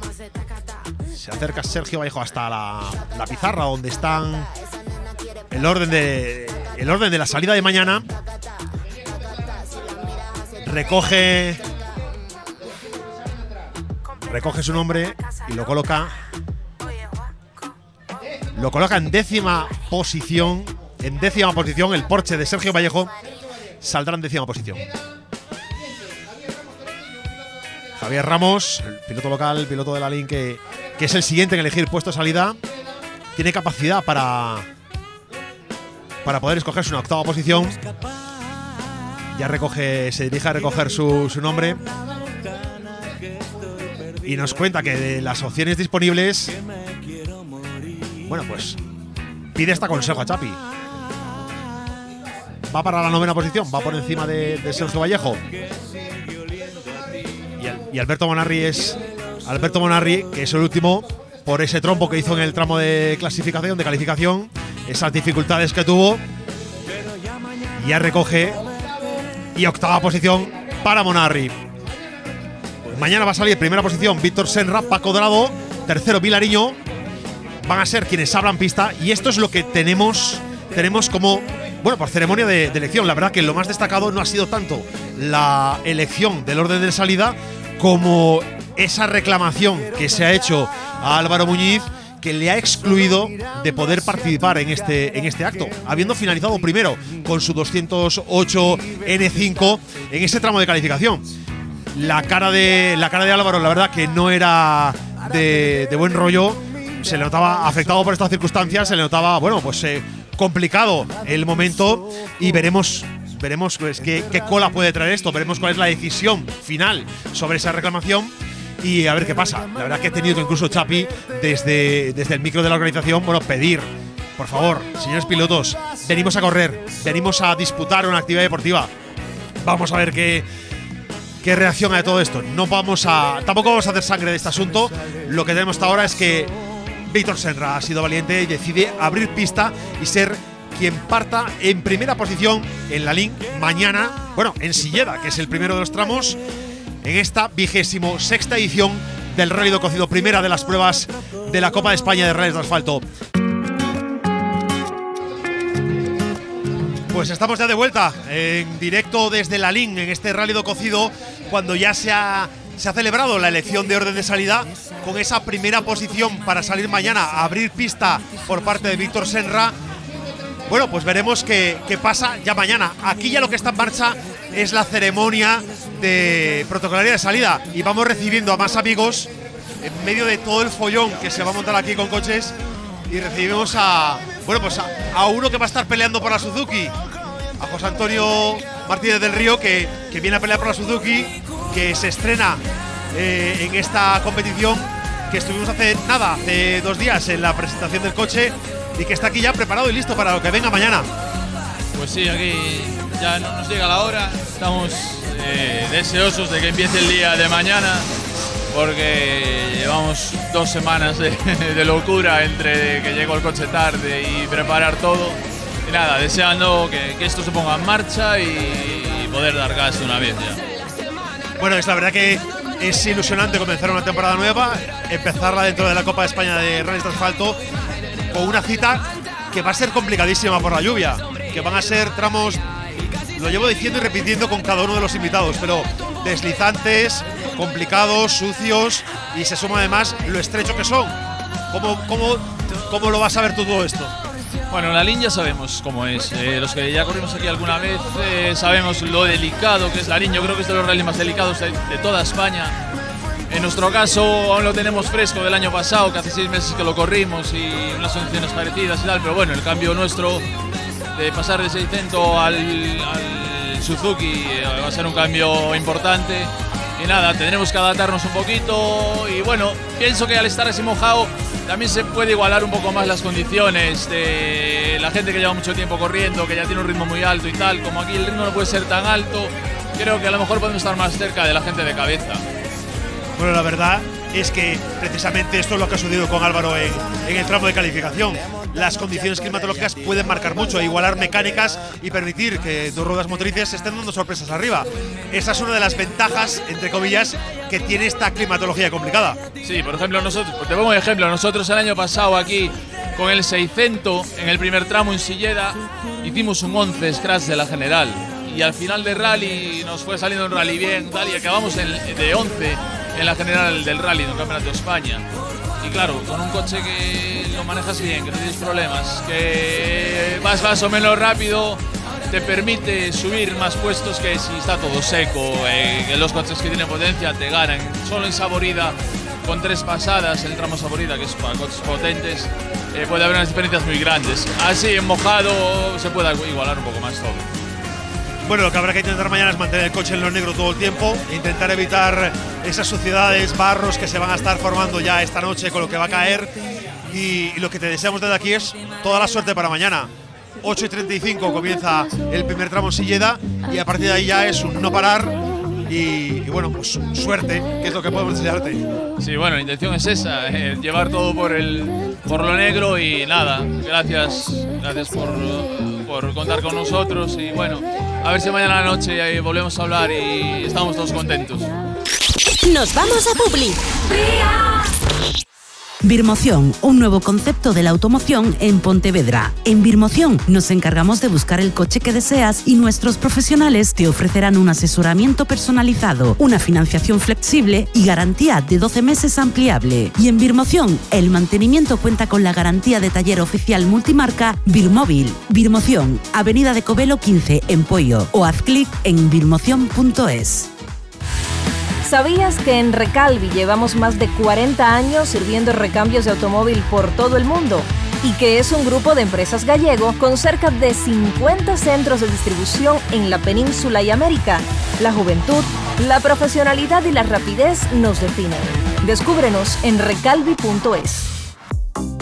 F: Se acerca Sergio Vallejo hasta la, la pizarra donde están el orden de. El orden de la salida de mañana. Recoge recoge su nombre y lo coloca. Lo coloca en décima posición. En décima posición, el Porsche de Sergio Vallejo saldrá en décima posición. Javier Ramos, el piloto local, el piloto de la que, que es el siguiente en elegir puesto de salida, tiene capacidad para, para poder escogerse una octava posición. Ya recoge, se dirige a recoger su, su nombre y nos cuenta que de las opciones disponibles, bueno, pues pide este consejo a Chapi. Va para la novena posición, va por encima de, Sergio Vallejo. Y, Alberto Monarri es. Alberto Monarri, que es el último, por ese trompo que hizo en el tramo de clasificación, de calificación, esas dificultades que tuvo. Ya recoge y octava posición para Monarri. Mañana va a salir primera posición Víctor Senra, Paco Dorado, tercero Vilariño. Van a ser quienes abran pista y esto es lo que tenemos, tenemos como, bueno, por ceremonia de, elección. La verdad que lo más destacado no ha sido tanto la elección del orden de salida como esa reclamación que se ha hecho a Álvaro Muñiz que le ha excluido de poder participar en este, en este acto, habiendo finalizado primero con su 208 N5 en ese tramo de calificación. La cara de, la cara de Álvaro, la verdad que no era de buen rollo, se le notaba afectado por estas circunstancias, se le notaba, bueno, pues eh, complicado el momento y veremos veremos pues, qué, qué, cola puede traer esto, veremos cuál es la decisión final sobre esa reclamación y a ver qué pasa. La verdad que he tenido que incluso Chapi desde, desde el micro de la organización, bueno, pedir, por favor, señores pilotos, venimos a correr, venimos a disputar una actividad deportiva. Vamos a ver qué, qué reacción a todo esto. No vamos a, tampoco vamos a hacer sangre de este asunto. Lo que tenemos hasta ahora es que Víctor Senra ha sido valiente y decide abrir pista y ser quien parta en primera posición en la link mañana, bueno, en Silleda, que es el primero de los tramos, en esta vigésimo sexta edición del Rally de Cocido, primera de las pruebas de la Copa de España de Rallys de Asfalto. Pues estamos ya de vuelta en directo desde la LIN en este Rally Cocido, cuando ya se ha, se ha celebrado la elección de orden de salida con esa primera posición para salir mañana a abrir pista por parte de Víctor Senra bueno, pues veremos qué, qué, pasa ya mañana. Aquí ya lo que está en marcha es la ceremonia de protocolaria de salida y vamos recibiendo a más amigos en medio de todo el follón que se va a montar aquí con coches y recibimos a, bueno, pues a, a uno que va a estar peleando por la Suzuki, a José Antonio Martínez del Río que, que viene a pelear por la Suzuki, que se estrena eh, en esta competición que estuvimos hace nada, hace dos días en la presentación del coche y que está aquí ya preparado y listo para lo que venga mañana.
M: Pues sí, aquí ya nos llega la hora, estamos eh, deseosos de que empiece el día de mañana porque llevamos dos semanas de, de, locura entre que llegó el coche tarde y preparar todo. Y nada, deseando que, que esto se ponga en marcha y, y, poder dar gas de una vez ya.
F: Bueno, es la verdad que es ilusionante comenzar una temporada nueva, empezarla dentro de la Copa de España de Rallys de Asfalto con una cita que va a ser complicadísima por la lluvia, que van a ser tramos, lo llevo diciendo y repitiendo con cada uno de los invitados, pero deslizantes, complicados, sucios y se suma además lo estrecho que son. ¿Cómo, cómo, cómo lo vas a ver todo esto?
M: Bueno, la línea sabemos cómo es. Eh, los que ya corrimos aquí alguna vez eh, sabemos lo delicado que es la línea. Yo creo que es de los rallies más delicados de, de toda España. En nuestro caso aún lo tenemos fresco del año pasado, que hace seis meses que lo corrimos y unas condiciones parecidas y tal, pero bueno, el cambio nuestro de pasar de 600 al, al Suzuki eh, va a ser un cambio importante. Y nada, tendremos que adaptarnos un poquito y bueno, pienso que al estar así mojado también se puede igualar un poco más las condiciones de la gente que lleva mucho tiempo corriendo, que ya tiene un ritmo muy alto y tal, como aquí el ritmo no puede ser tan alto, creo que a lo mejor podemos estar más cerca de la gente de cabeza.
F: Bueno, la verdad es que precisamente esto es lo que ha sucedido con Álvaro en, en, el tramo de calificación. Las condiciones climatológicas pueden marcar mucho, igualar mecánicas y permitir que dos ruedas motrices estén dando sorpresas arriba. Esa es una de las ventajas, entre comillas, que tiene esta climatología complicada.
M: Sí, por ejemplo, nosotros, te pongo un ejemplo, nosotros el año pasado aquí con el 600 en el primer tramo en Silleda hicimos un 11 scratch de la general y al final de rally nos fue saliendo un rally bien y acabamos de 11 en la general del rally, en el Campeonato de España. Y claro, con un coche que lo manejas bien, que no tienes problemas, que vas más o menos rápido, te permite subir más puestos que si está todo seco, eh, los coches que tienen potencia te ganan. Solo en Saborida, con tres pasadas, el tramo Saborida, que es para coches potentes, eh, puede haber unas diferencias muy grandes. Así, en mojado, se puede igualar un poco más todo.
F: Bueno, lo que habrá que intentar mañana es mantener el coche en lo negro todo el tiempo, e intentar evitar esas suciedades, barros que se van a estar formando ya esta noche con lo que va a caer. Y, y lo que te deseamos desde aquí es toda la suerte para mañana. 8 y 35 comienza el primer tramo en Silleda y a partir de ahí ya es un no parar y, y bueno, pues suerte, que es lo que podemos desearte.
M: Sí, bueno, la intención es esa, eh, llevar todo por el por lo negro y nada. Gracias, gracias por, por contar con nosotros y bueno, a ver si mañana a la noche volvemos a hablar y estamos todos contentos.
I: Nos vamos a Publi.
D: Birmoción, un nuevo concepto de la automoción en Pontevedra. En Birmoción nos encargamos de buscar el coche que deseas y nuestros profesionales te ofrecerán un asesoramiento personalizado, una financiación flexible y garantía de 12 meses ampliable. Y en Birmoción, el mantenimiento cuenta con la garantía de taller oficial multimarca Birmóvil. Birmoción, Avenida de Covelo 15 en Pollo o haz clic en birmoción.es.
E: ¿Sabías que en Recalvi llevamos más de 40 años sirviendo recambios de automóvil por todo el mundo? Y que es un grupo de empresas gallego con cerca de 50 centros de distribución en la península y América. La juventud, la profesionalidad y la rapidez nos definen. Descúbrenos en recalvi.es.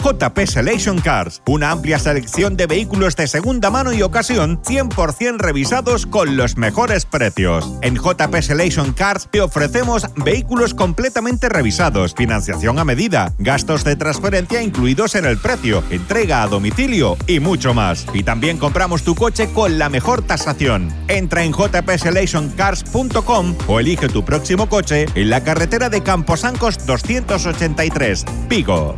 C: JP Selection Cars, una amplia selección de vehículos de segunda mano y ocasión 100% revisados con los mejores precios. En JP Selection Cars te ofrecemos vehículos completamente revisados, financiación a medida, gastos de transferencia incluidos en el precio, entrega a domicilio y mucho más. Y también compramos tu coche con la mejor tasación. Entra en jpselectioncars.com o elige tu próximo coche en la carretera de Camposancos 283, Pico.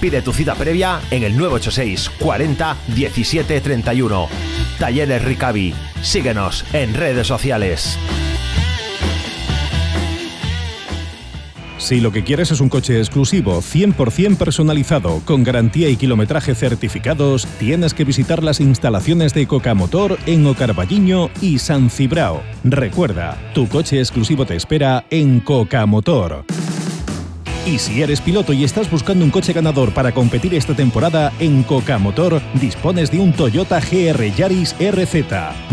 B: Pide tu cita previa en el 986 40 17 31. Talleres Ricavi. Síguenos en redes sociales.
A: Si lo que quieres es un coche exclusivo, 100% personalizado, con garantía y kilometraje certificados, tienes que visitar las instalaciones de Coca Motor en Ocarballiño y San Cibrao. Recuerda, tu coche exclusivo te espera en Coca Motor. Y si eres piloto y estás buscando un coche ganador para competir esta temporada, en Coca Motor dispones de un Toyota GR Yaris RZ,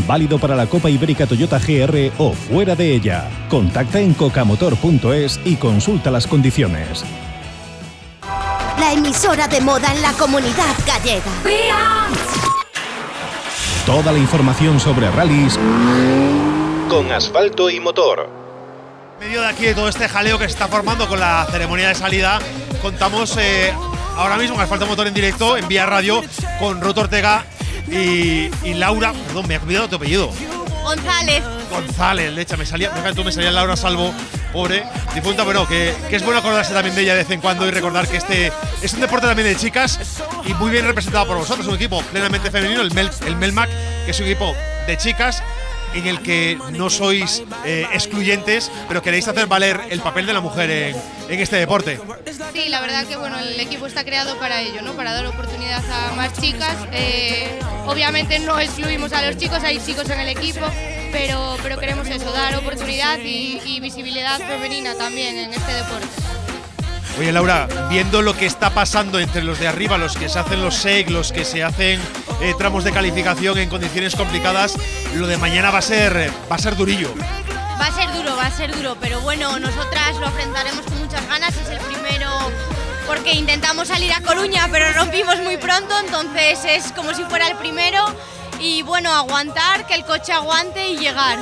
A: válido para la Copa Ibérica Toyota GR o fuera de ella. Contacta en cocamotor.es y consulta las condiciones.
I: La emisora de moda en la comunidad gallega.
A: Toda la información sobre rallies con asfalto y motor.
F: En medio de aquí de todo este jaleo que se está formando con la ceremonia de salida, contamos eh, ahora mismo en Asfalto Motor en directo, en Vía Radio, con Roto Ortega y, y Laura. Perdón, me ha olvidado tu apellido.
N: González.
F: González, lecha, me salía, me, tú me salía Laura Salvo, pobre, difunta, bueno, que, que, es bueno acordarse también de ella de vez en cuando y recordar que este es un deporte también de chicas y muy bien representado por vosotros, un equipo plenamente femenino, el, Mel, el Melmac, que es un equipo de chicas en el que no sois eh, excluyentes, pero queréis hacer valer el papel de la mujer en, este deporte.
N: Sí, la verdad que bueno, el equipo está creado para ello, ¿no? Para dar oportunidad a más chicas. Eh, obviamente no excluimos a los chicos, hay chicos en el equipo, pero, pero queremos eso, dar oportunidad y visibilidad femenina también en este deporte.
F: Oye Laura, viendo lo que está pasando entre los de arriba, los que se hacen los SEG, los que se hacen eh, tramos de calificación en condiciones complicadas, lo de mañana va a ser va a ser durillo.
N: Va a ser duro, va a ser duro, pero bueno, nosotras lo enfrentaremos con muchas ganas, es el primero porque intentamos salir a Coruña, pero rompimos muy pronto, entonces es como si fuera el primero y bueno, aguantar, que el coche aguante y llegar.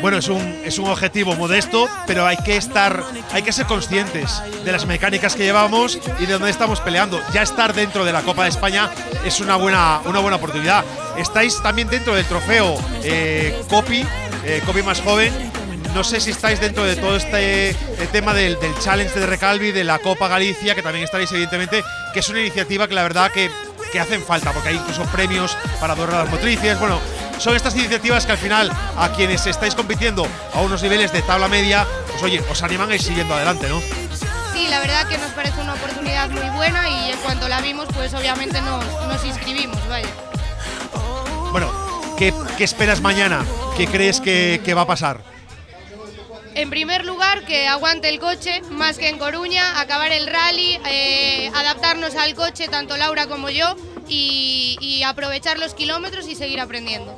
F: Bueno, es un, es un objetivo modesto, pero hay que estar, hay que ser conscientes de las mecánicas que llevamos y de dónde estamos peleando. Ya estar dentro de la Copa de España es una buena, una buena oportunidad. Estáis también dentro del trofeo eh, Copy, eh, Copy más joven. No sé si estáis dentro de todo este tema del, del, challenge de Recalvi, de la Copa Galicia, que también estaréis evidentemente, que es una iniciativa que la verdad que, que hacen falta, porque hay incluso premios para doradas motrices. Bueno, son estas iniciativas que al final a quienes estáis compitiendo a unos niveles de tabla media, pues oye, os animan a ir siguiendo adelante, ¿no?
N: Sí, la verdad que nos parece una oportunidad muy buena y en cuanto la vimos, pues obviamente nos, nos inscribimos, vaya.
F: Bueno, ¿Qué, qué esperas mañana? ¿Qué crees que, que va a pasar?
O: En primer lugar, que aguante el coche, más que en Coruña, acabar el rally, eh, adaptarnos al coche, tanto Laura como yo, y, aprovechar los kilómetros y seguir aprendiendo.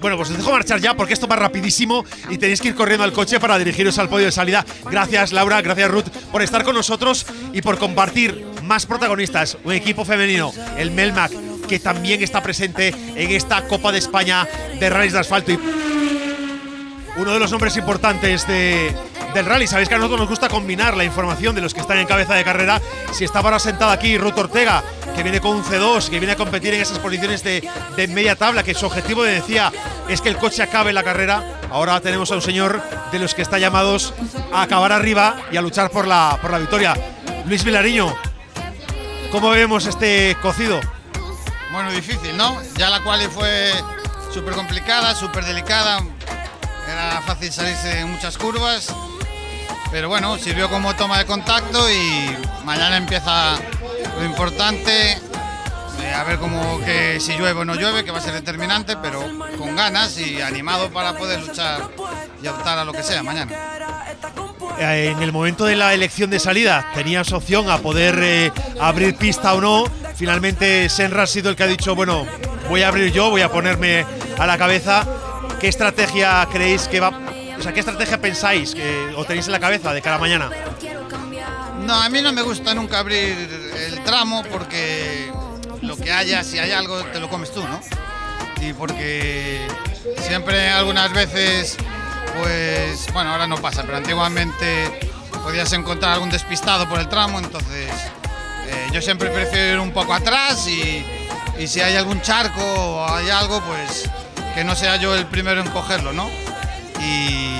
F: Bueno, pues os dejo marchar ya porque esto va rapidísimo y tenéis que ir corriendo al coche para dirigiros al podio de salida. Gracias Laura, gracias Ruth por estar con nosotros y por compartir más protagonistas, un equipo femenino, el Melmac, que también está presente en esta Copa de España de rallies de asfalto. Y uno de los nombres importantes de, del rally. Sabéis que a nosotros nos gusta combinar la información de los que están en cabeza de carrera. Si está ahora sentada aquí Ruth Ortega, que viene con un C2, que viene a competir en esas posiciones de, media tabla, que su objetivo, decía, es que el coche acabe la carrera. Ahora tenemos a un señor de los que está llamados a acabar arriba y a luchar por la, por la victoria. Luis Vilariño, ¿cómo vemos este cocido?
P: Bueno, difícil, ¿no? Ya la quali fue súper complicada, súper delicada. Era fácil salirse en muchas curvas. Pero bueno, sirvió como toma de contacto y mañana empieza lo importante. eh, a ver cómo que si llueve o no llueve, que va a ser determinante, pero con ganas y animado para poder luchar y optar a lo que sea mañana.
F: Eh, en el momento de la elección de salida tenías opción a poder eh, abrir pista o no. Finalmente Senra ha sido el que ha dicho, bueno, voy a abrir yo, voy a ponerme a la cabeza. ¿Qué estrategia creéis que va? Sea, ¿qué estrategia pensáis que, o tenéis en la cabeza de cara a mañana?
P: No, a mí no me gusta nunca abrir el tramo porque lo que haya, si hay algo, te lo comes tú, ¿no? Y porque siempre algunas veces, pues, bueno, ahora no pasa, pero antiguamente podías encontrar algún despistado por el tramo, entonces eh, yo siempre prefiero ir un poco atrás y, y si hay algún charco o hay algo, pues que no sea yo el primero en cogerlo, ¿no? Y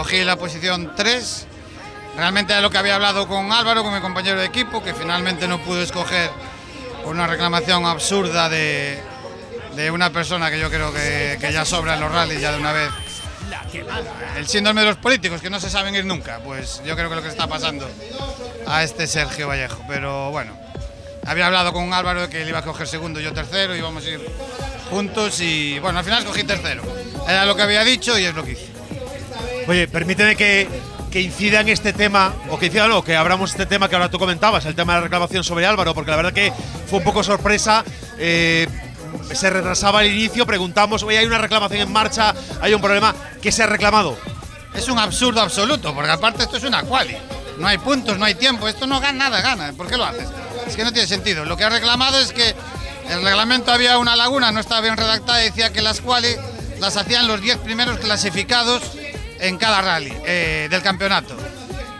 P: cogí la posición 3 Realmente era lo que había hablado con Álvaro, con mi compañero de equipo, que finalmente no pudo escoger una reclamación absurda de, una persona que yo creo que, ya sobra en los rallies ya de una vez. El síndrome de los políticos, que no se saben ir nunca. Pues yo creo que lo que está pasando a este Sergio Vallejo. Pero bueno, había hablado con Álvaro de que él iba a coger segundo y yo tercero, íbamos a ir juntos y bueno, al final escogí tercero. Era lo que había dicho y es lo que hice.
F: Oye, permíteme que, que incida en este tema, o que incida no, que abramos este tema que ahora tú comentabas, el tema de la reclamación sobre Álvaro, porque la verdad que fue un poco sorpresa. eh, se retrasaba el inicio, preguntamos, oye, hay una reclamación en marcha, hay un problema, ¿qué se ha reclamado?
P: Es un absurdo absoluto, porque aparte esto es una quali. No hay puntos, no hay tiempo, esto no gana nada, gana. ¿Por qué lo haces? Es que no tiene sentido. Lo que ha reclamado es que el reglamento había una laguna, no estaba bien redactada decía que las quali las hacían los 10 primeros clasificados en cada rally eh, del campeonato.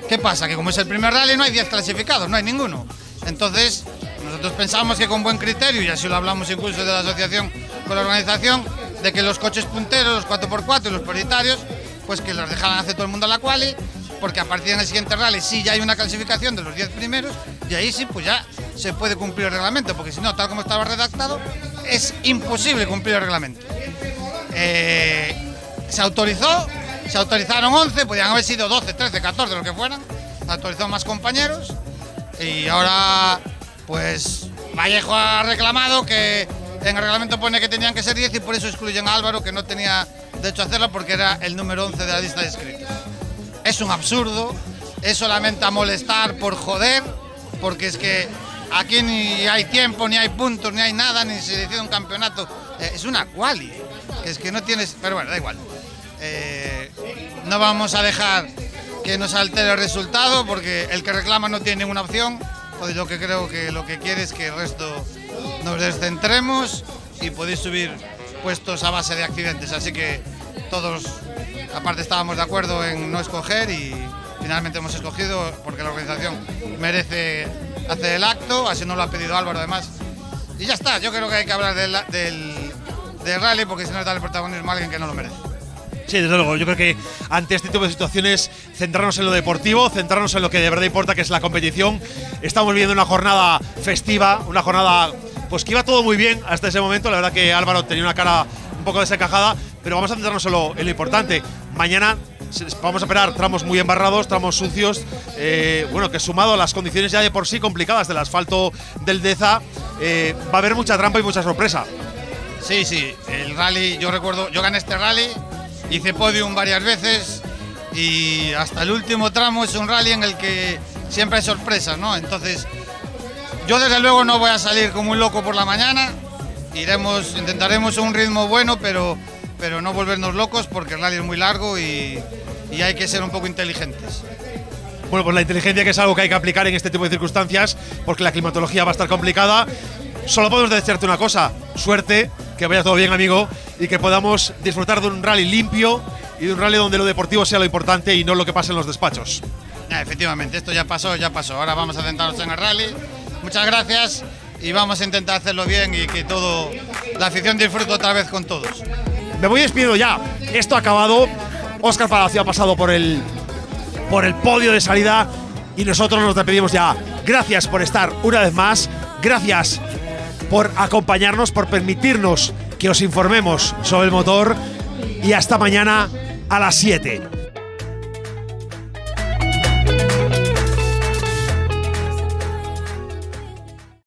P: ¿Qué pasa? Que como es el primer rally no hay 10 clasificados, no hay ninguno. Entonces, nosotros pensamos que con buen criterio, y así lo hablamos incluso de la asociación con la organización, de que los coches punteros, los 4x4 y los prioritarios, pues que los dejaran hacer todo el mundo a la quali, porque a partir del siguiente rally sí ya hay una clasificación de los 10 primeros, y ahí sí pues ya se puede cumplir el reglamento, porque si no, tal como estaba redactado, es imposible cumplir el reglamento. Eh, se autorizó, se autorizaron 11, podían haber sido 12, 13, 14, lo que fueran, se autorizó más compañeros, y ahora pues Vallejo ha reclamado que en el reglamento pone que tenían que ser 10 y por eso excluyen a Álvaro que no tenía derecho a hacerlo porque era el número 11 de la lista de inscritos. Es un absurdo, es solamente molestar por joder, porque es que aquí ni hay tiempo, ni hay puntos, ni hay nada, ni se decide un campeonato. Eh, es una quali, es que no tienes... Pero bueno, da igual. Eh, no vamos a dejar que nos altere el resultado porque el que reclama no tiene ninguna opción. Pues yo que creo que lo que quiere es que el resto nos descentremos y podéis subir puestos a base de accidentes. Así que todos, aparte estábamos de acuerdo en no escoger y finalmente hemos escogido porque la organización merece hacer el acto, así nos lo ha pedido Álvaro además. Y ya está, yo creo que hay que hablar del, del, rally porque si no es darle protagonismo a alguien que no lo merece.
F: Sí, desde luego. Yo creo que ante este tipo de situaciones, centrarnos en lo deportivo, centrarnos en lo que de verdad importa, que es la competición. Estamos viviendo una jornada festiva, una jornada pues que iba todo muy bien hasta ese momento. La verdad que Álvaro tenía una cara un poco desencajada, pero vamos a centrarnos en lo, en lo importante. Mañana vamos a esperar tramos muy embarrados, tramos sucios, eh, bueno, que sumado a las condiciones ya de por sí complicadas del asfalto del Deza, eh, va a haber mucha trampa y mucha sorpresa.
P: Sí, sí, el rally, yo recuerdo, yo gané este rally, hice podium varias veces y hasta el último tramo es un rally en el que siempre hay sorpresas, ¿no? Entonces, yo desde luego no voy a salir como un loco por la mañana, iremos, intentaremos un ritmo bueno, pero, pero no volvernos locos porque el rally es muy largo y, y hay que ser un poco inteligentes.
F: Bueno, pues la inteligencia que es algo que hay que aplicar en este tipo de circunstancias, porque la climatología va a estar complicada. Solo podemos desearte una cosa, suerte, que vaya todo bien, amigo, y que podamos disfrutar de un rally limpio y de un rally donde lo deportivo sea lo importante y no lo que pasa en los despachos.
P: Efectivamente, esto ya pasó, ya pasó. Ahora vamos a centrarnos en el rally. Muchas gracias y vamos a intentar hacerlo bien y que todo la afición disfrute otra vez con todos.
F: Me voy despidiendo ya. Esto ha acabado. Óscar Palacio ha pasado por el, por el podio de salida y nosotros nos despedimos ya. Gracias por estar una vez más. Gracias por acompañarnos, por permitirnos que os informemos sobre el motor. Y hasta mañana a las 7.